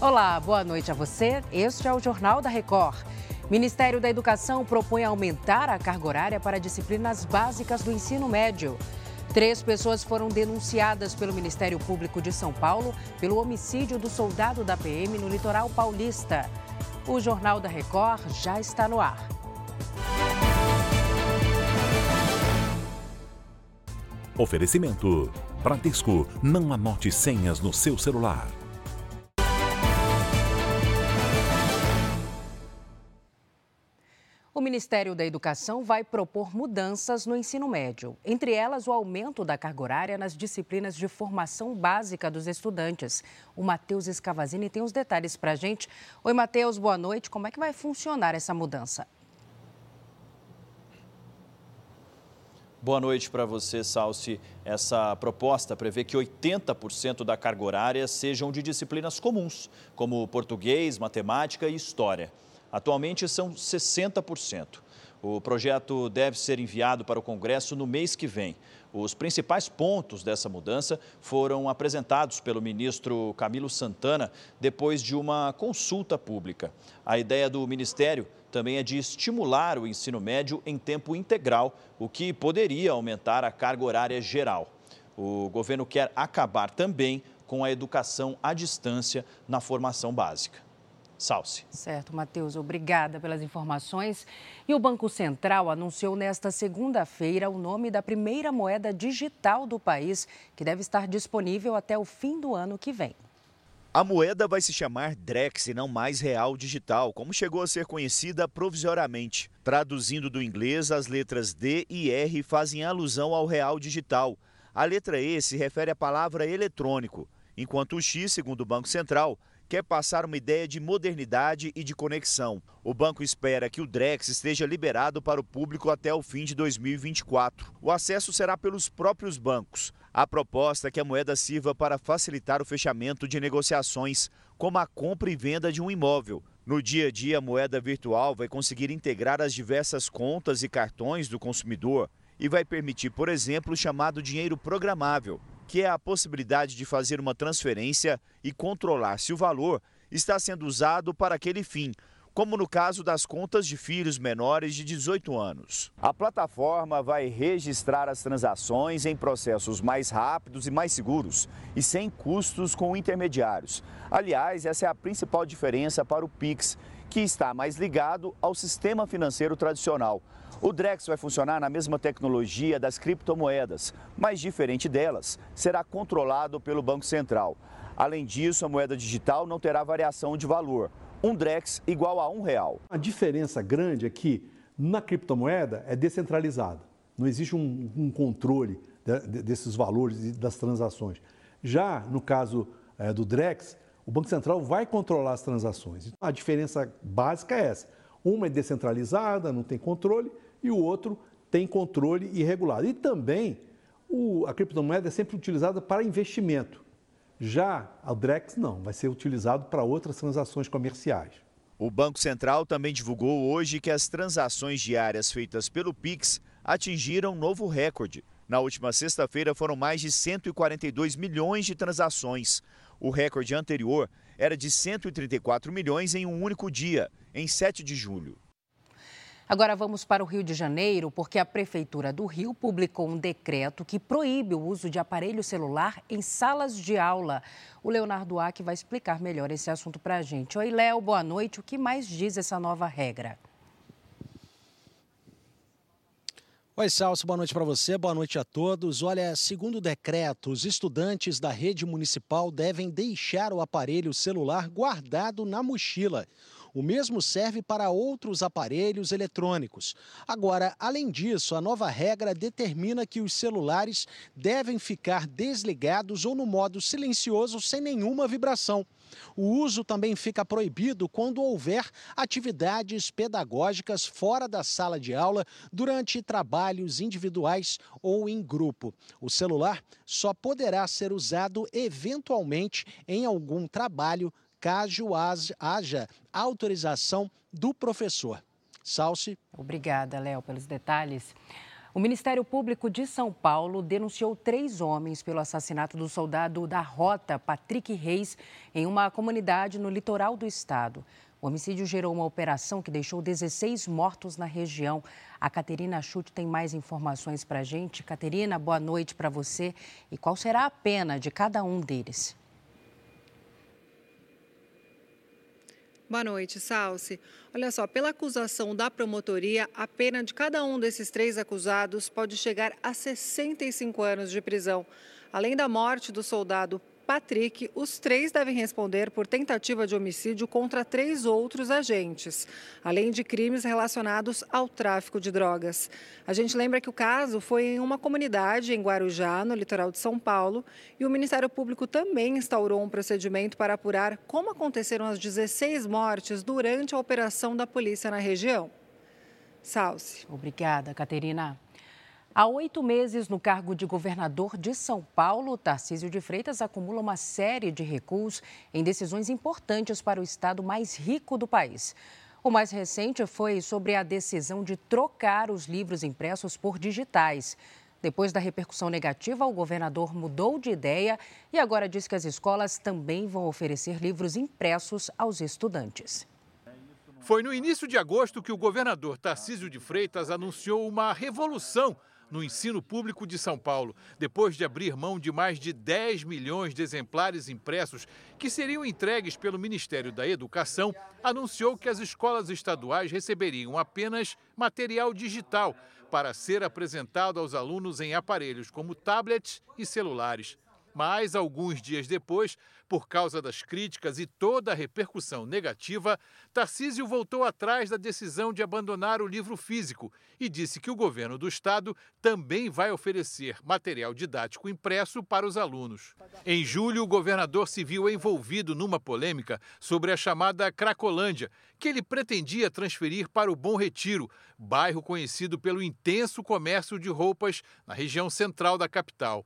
Olá, boa noite a você. Este é o Jornal da Record. Ministério da Educação propõe aumentar a carga horária para disciplinas básicas do ensino médio. Três pessoas foram denunciadas pelo Ministério Público de São Paulo pelo homicídio do soldado da PM no litoral paulista. O Jornal da Record já está no ar. Oferecimento: Bradesco, não anote senhas no seu celular. Ministério da Educação vai propor mudanças no ensino médio, entre elas o aumento da carga horária nas disciplinas de formação básica dos estudantes. O Matheus Escavazini tem os detalhes para a gente. Oi, Matheus, boa noite. Como é que vai funcionar essa mudança? Boa noite para você, Salsi. Essa proposta prevê que 80% da carga horária sejam de disciplinas comuns, como português, matemática e história. Atualmente são 60%. O projeto deve ser enviado para o Congresso no mês que vem. Os principais pontos dessa mudança foram apresentados pelo ministro Camilo Santana depois de uma consulta pública. A ideia do Ministério também é de estimular o ensino médio em tempo integral, o que poderia aumentar a carga horária geral. O governo quer acabar também com a educação à distância na formação básica. Salce. Certo, Matheus, obrigada pelas informações. E o Banco Central anunciou nesta segunda-feira o nome da primeira moeda digital do país, que deve estar disponível até o fim do ano que vem. A moeda vai se chamar Drex e não mais Real Digital, como chegou a ser conhecida provisoriamente. Traduzindo do inglês, as letras D e R fazem alusão ao Real Digital. A letra E se refere à palavra eletrônico, enquanto o X, segundo o Banco Central, quer passar uma ideia de modernidade e de conexão. O banco espera que o Drex esteja liberado para o público até o fim de 2024. O acesso será pelos próprios bancos. A proposta é que a moeda sirva para facilitar o fechamento de negociações, como a compra e venda de um imóvel. No dia a dia, a moeda virtual vai conseguir integrar as diversas contas e cartões do consumidor e vai permitir, por exemplo, o chamado dinheiro programável, que é a possibilidade de fazer uma transferência e controlar se o valor está sendo usado para aquele fim, como no caso das contas de filhos menores de 18 anos. A plataforma vai registrar as transações em processos mais rápidos e mais seguros e sem custos com intermediários. Aliás, essa é a principal diferença para o Pix, que está mais ligado ao sistema financeiro tradicional. O Drex vai funcionar na mesma tecnologia das criptomoedas, mas diferente delas, será controlado pelo Banco Central. Além disso, a moeda digital não terá variação de valor. Um Drex igual a um real. A diferença grande é que na criptomoeda é descentralizada. Não existe um, um controle de, desses valores e das transações. Já no caso é, do Drex, o Banco Central vai controlar as transações. Então, a diferença básica é essa. Uma é descentralizada, não tem controle, e o outro tem controle irregulado. E também o, a criptomoeda é sempre utilizada para investimento. Já a Drex não, vai ser utilizado para outras transações comerciais. O Banco Central também divulgou hoje que as transações diárias feitas pelo Pix atingiram novo recorde. Na última sexta-feira foram mais de 142 milhões de transações. O recorde anterior era de 134 milhões em um único dia, em 7 de julho. Agora vamos para o Rio de Janeiro, porque a Prefeitura do Rio publicou um decreto que proíbe o uso de aparelho celular em salas de aula. O Leonardo Aque vai explicar melhor esse assunto para a gente. Oi, Léo, boa noite. O que mais diz essa nova regra? Oi, Celso, boa noite para você, boa noite a todos. Olha, segundo o decreto, os estudantes da rede municipal devem deixar o aparelho celular guardado na mochila. O mesmo serve para outros aparelhos eletrônicos. Agora, além disso, a nova regra determina que os celulares devem ficar desligados ou no modo silencioso sem nenhuma vibração. O uso também fica proibido quando houver atividades pedagógicas fora da sala de aula durante trabalhos individuais ou em grupo. O celular só poderá ser usado eventualmente em algum trabalho caso haja autorização do professor. Salce. Obrigada, Léo, pelos detalhes. O Ministério Público de São Paulo denunciou três homens pelo assassinato do soldado da Rota, Patrick Reis, em uma comunidade no litoral do estado. O homicídio gerou uma operação que deixou 16 mortos na região. A Caterina Chute tem mais informações para a gente. Caterina, boa noite para você. E qual será a pena de cada um deles? Boa noite, Salsi. Olha só, pela acusação da promotoria, a pena de cada um desses três acusados pode chegar a 65 anos de prisão. Além da morte do soldado Patrick, os três devem responder por tentativa de homicídio contra três outros agentes, além de crimes relacionados ao tráfico de drogas. A gente lembra que o caso foi em uma comunidade em Guarujá, no litoral de São Paulo, e o Ministério Público também instaurou um procedimento para apurar como aconteceram as 16 mortes durante a operação da polícia na região. Salce. Obrigada, Caterina. Há oito meses no cargo de governador de São Paulo, Tarcísio de Freitas acumula uma série de recuos em decisões importantes para o estado mais rico do país. O mais recente foi sobre a decisão de trocar os livros impressos por digitais. Depois da repercussão negativa, o governador mudou de ideia e agora diz que as escolas também vão oferecer livros impressos aos estudantes. Foi no início de agosto que o governador Tarcísio de Freitas anunciou uma revolução no ensino público de São Paulo, depois de abrir mão de mais de 10 milhões de exemplares impressos que seriam entregues pelo Ministério da Educação, anunciou que as escolas estaduais receberiam apenas material digital para ser apresentado aos alunos em aparelhos como tablets e celulares. Mas, alguns dias depois, por causa das críticas e toda a repercussão negativa, Tarcísio voltou atrás da decisão de abandonar o livro físico e disse que o governo do estado também vai oferecer material didático impresso para os alunos. Em julho, o governador se viu envolvido numa polêmica sobre a chamada Cracolândia, que ele pretendia transferir para o Bom Retiro, bairro conhecido pelo intenso comércio de roupas na região central da capital.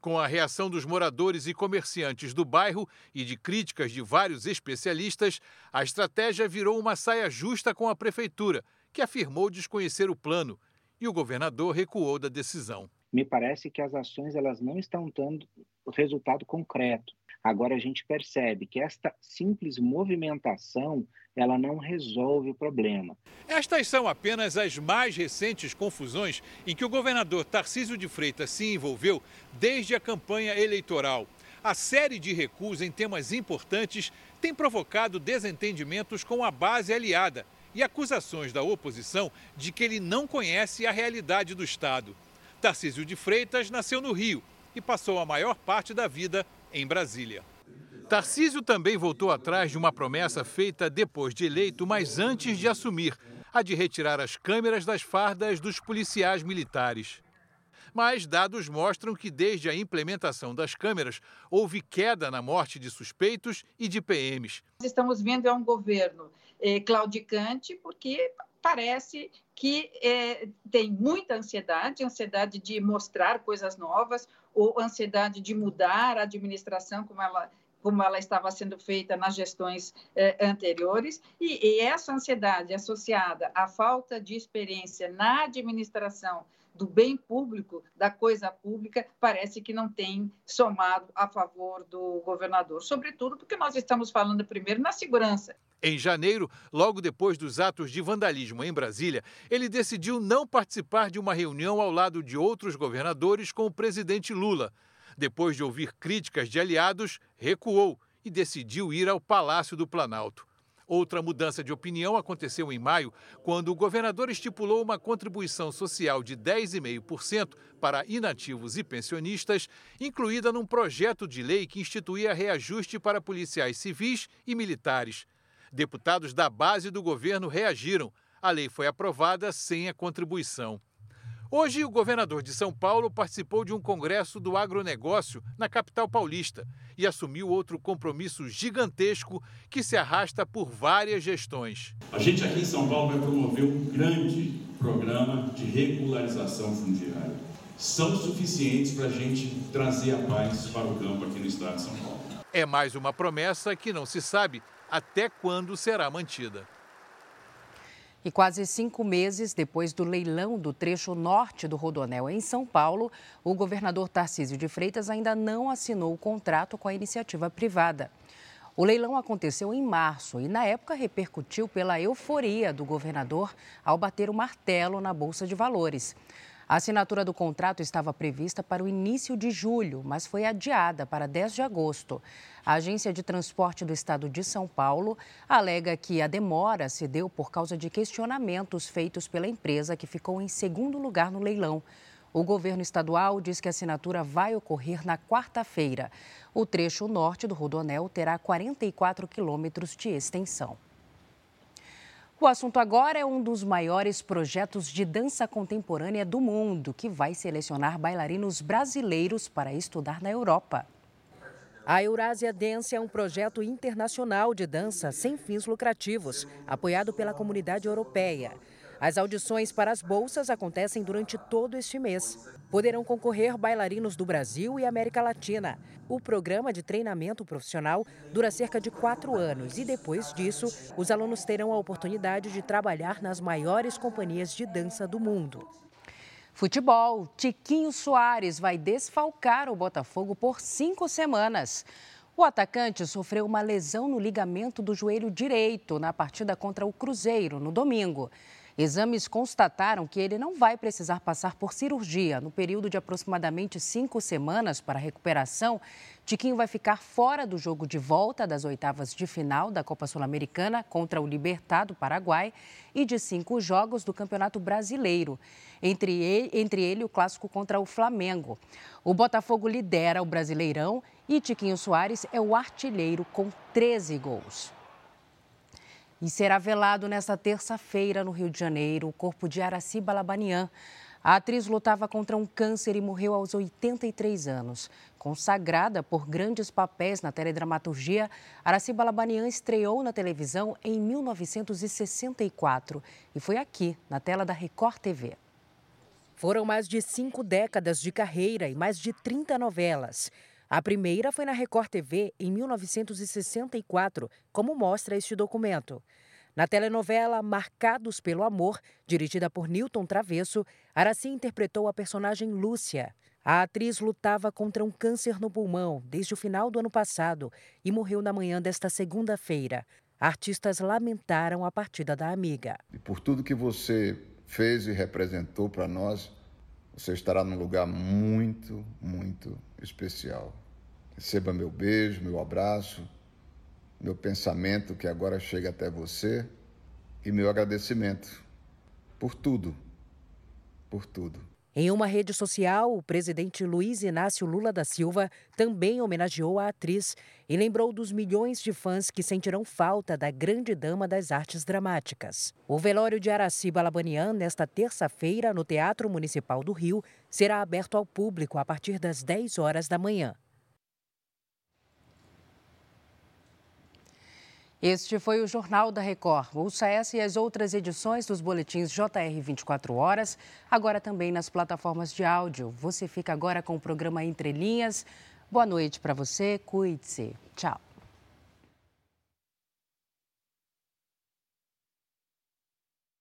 Com a reação dos moradores e comerciantes do bairro e de críticas de vários especialistas, a estratégia virou uma saia justa com a prefeitura, que afirmou desconhecer o plano, e o governador recuou da decisão. Me parece que as ações elas não estão dando resultado concreto. Agora a gente percebe que esta simples movimentação ela não resolve o problema. Estas são apenas as mais recentes confusões em que o governador Tarcísio de Freitas se envolveu desde a campanha eleitoral. A série de recuos em temas importantes tem provocado desentendimentos com a base aliada e acusações da oposição de que ele não conhece a realidade do Estado. Tarcísio de Freitas nasceu no Rio e passou a maior parte da vida em Brasília. Tarcísio também voltou atrás de uma promessa feita depois de eleito, mas antes de assumir, a de retirar as câmeras das fardas dos policiais militares. Mas dados mostram que desde a implementação das câmeras houve queda na morte de suspeitos e de PMs. Estamos vendo é um governo é, claudicante porque parece que é, tem muita ansiedade, ansiedade de mostrar coisas novas, ou ansiedade de mudar a administração como ela como ela estava sendo feita nas gestões eh, anteriores, e, e, essa ansiedade associada à falta de experiência na administração do bem público, da coisa pública, parece que não tem somado a favor do governador, sobretudo porque nós estamos falando primeiro na segurança. Em janeiro, logo depois dos atos de vandalismo em Brasília, ele decidiu não participar de uma reunião ao lado de outros governadores com o presidente Lula. Depois de ouvir críticas de aliados, recuou e decidiu ir ao Palácio do Planalto. Outra mudança de opinião aconteceu em maio, quando o governador estipulou uma contribuição social de 10,5% para inativos e pensionistas, incluída num projeto de lei que instituía reajuste para policiais civis e militares. Deputados da base do governo reagiram. A lei foi aprovada sem a contribuição. Hoje, o governador de São Paulo participou de um congresso do agronegócio na capital paulista e assumiu outro compromisso gigantesco que se arrasta por várias gestões. A gente aqui em São Paulo vai promover um grande programa de regularização fundiária. São suficientes para a gente trazer a paz para o campo aqui no estado de São Paulo. É mais uma promessa que não se sabe até quando será mantida. E quase cinco meses depois do leilão do trecho norte do Rodonel em São Paulo, o governador Tarcísio de Freitas ainda não assinou o contrato com a iniciativa privada. O leilão aconteceu em março e, na época, repercutiu pela euforia do governador ao bater o martelo na Bolsa de Valores. A assinatura do contrato estava prevista para o início de julho, mas foi adiada para 10 de agosto. A Agência de Transporte do Estado de São Paulo alega que a demora se deu por causa de questionamentos feitos pela empresa que ficou em segundo lugar no leilão. O governo estadual diz que a assinatura vai ocorrer na quarta-feira. O trecho norte do Rodonel terá 44 quilômetros de extensão. O assunto agora é um dos maiores projetos de dança contemporânea do mundo, que vai selecionar bailarinos brasileiros para estudar na Europa. A Eurásia Dance é um projeto internacional de dança sem fins lucrativos, apoiado pela comunidade europeia. As audições para as bolsas acontecem durante todo este mês. Poderão concorrer bailarinos do Brasil e América Latina. O programa de treinamento profissional dura cerca de quatro anos e, depois disso, os alunos terão a oportunidade de trabalhar nas maiores companhias de dança do mundo. Futebol. Tiquinho Soares vai desfalcar o Botafogo por cinco semanas. O atacante sofreu uma lesão no ligamento do joelho direito na partida contra o Cruzeiro no domingo. Exames constataram que ele não vai precisar passar por cirurgia. No período de aproximadamente cinco semanas para recuperação, Tiquinho vai ficar fora do jogo de volta das oitavas de final da Copa Sul-Americana contra o Libertad do Paraguai e de cinco jogos do Campeonato Brasileiro, entre ele, entre ele o clássico contra o Flamengo. O Botafogo lidera o Brasileirão e Tiquinho Soares é o artilheiro com 13 gols. E será velado nesta terça-feira no Rio de Janeiro o corpo de Araci Balabanian. A atriz lutava contra um câncer e morreu aos 83 anos. Consagrada por grandes papéis na teledramaturgia, Araci Balabanian estreou na televisão em 1964 e foi aqui, na tela da Record TV. Foram mais de cinco décadas de carreira e mais de 30 novelas. A primeira foi na Record TV em 1964, como mostra este documento. Na telenovela Marcados pelo Amor, dirigida por Newton Travesso, Araci interpretou a personagem Lúcia. A atriz lutava contra um câncer no pulmão desde o final do ano passado e morreu na manhã desta segunda-feira. Artistas lamentaram a partida da amiga. E por tudo que você fez e representou para nós, você estará num lugar muito, muito especial. Receba meu beijo, meu abraço, meu pensamento que agora chega até você e meu agradecimento por tudo, por tudo. Em uma rede social, o presidente Luiz Inácio Lula da Silva também homenageou a atriz e lembrou dos milhões de fãs que sentirão falta da grande dama das artes dramáticas. O velório de Araci Balabanian, nesta terça-feira, no Teatro Municipal do Rio, será aberto ao público a partir das 10 horas da manhã. Este foi o Jornal da Record. Ouça essa e as outras edições dos boletins JR 24 horas, agora também nas plataformas de áudio. Você fica agora com o programa Entre Linhas. Boa noite para você, cuide-se. Tchau.